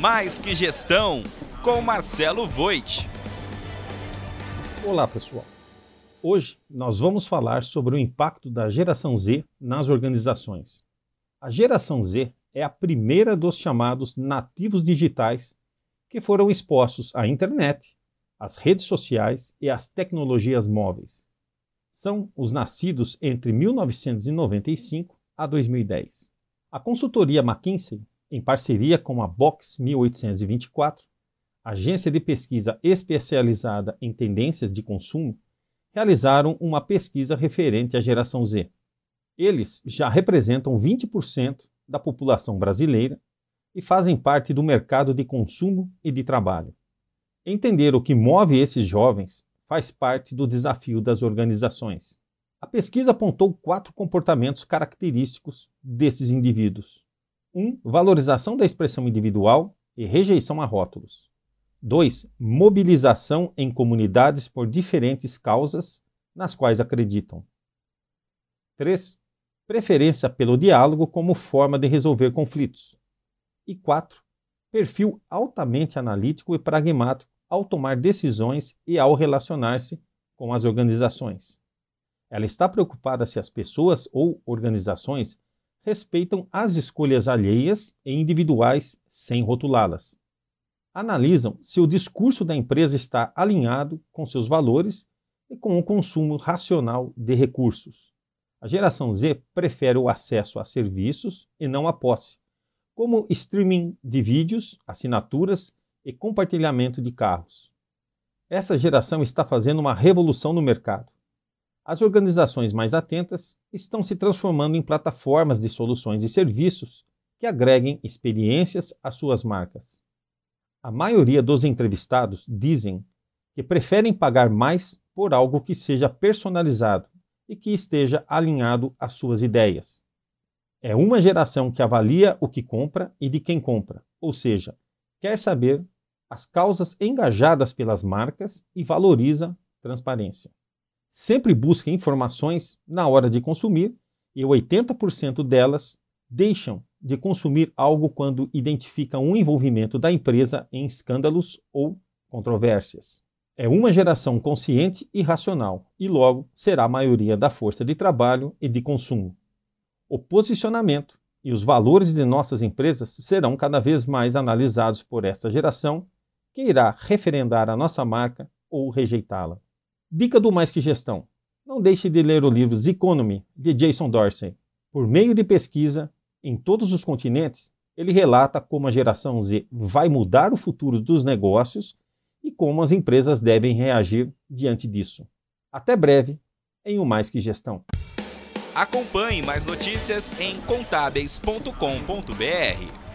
Mais que Gestão, com Marcelo Voit. Olá, pessoal. Hoje nós vamos falar sobre o impacto da geração Z nas organizações. A geração Z é a primeira dos chamados nativos digitais que foram expostos à internet, às redes sociais e às tecnologias móveis. São os nascidos entre 1995 a 2010. A consultoria McKinsey em parceria com a Box 1824, agência de pesquisa especializada em tendências de consumo, realizaram uma pesquisa referente à geração Z. Eles já representam 20% da população brasileira e fazem parte do mercado de consumo e de trabalho. Entender o que move esses jovens faz parte do desafio das organizações. A pesquisa apontou quatro comportamentos característicos desses indivíduos. 1. Um, valorização da expressão individual e rejeição a rótulos. 2. Mobilização em comunidades por diferentes causas nas quais acreditam. 3. Preferência pelo diálogo como forma de resolver conflitos. E 4. Perfil altamente analítico e pragmático ao tomar decisões e ao relacionar-se com as organizações. Ela está preocupada se as pessoas ou organizações respeitam as escolhas alheias e individuais sem rotulá-las. Analisam se o discurso da empresa está alinhado com seus valores e com o consumo racional de recursos. A geração Z prefere o acesso a serviços e não a posse, como streaming de vídeos, assinaturas e compartilhamento de carros. Essa geração está fazendo uma revolução no mercado as organizações mais atentas estão se transformando em plataformas de soluções e serviços que agreguem experiências às suas marcas. A maioria dos entrevistados dizem que preferem pagar mais por algo que seja personalizado e que esteja alinhado às suas ideias. É uma geração que avalia o que compra e de quem compra, ou seja, quer saber as causas engajadas pelas marcas e valoriza transparência sempre busca informações na hora de consumir e 80% delas deixam de consumir algo quando identificam um envolvimento da empresa em escândalos ou controvérsias. É uma geração consciente e racional, e logo será a maioria da força de trabalho e de consumo. O posicionamento e os valores de nossas empresas serão cada vez mais analisados por essa geração, que irá referendar a nossa marca ou rejeitá-la. Dica do Mais Que Gestão. Não deixe de ler o livro Economy, de Jason Dorsey. Por meio de pesquisa, em todos os continentes, ele relata como a geração Z vai mudar o futuro dos negócios e como as empresas devem reagir diante disso. Até breve em O Mais Que Gestão. Acompanhe mais notícias em contábeis.com.br.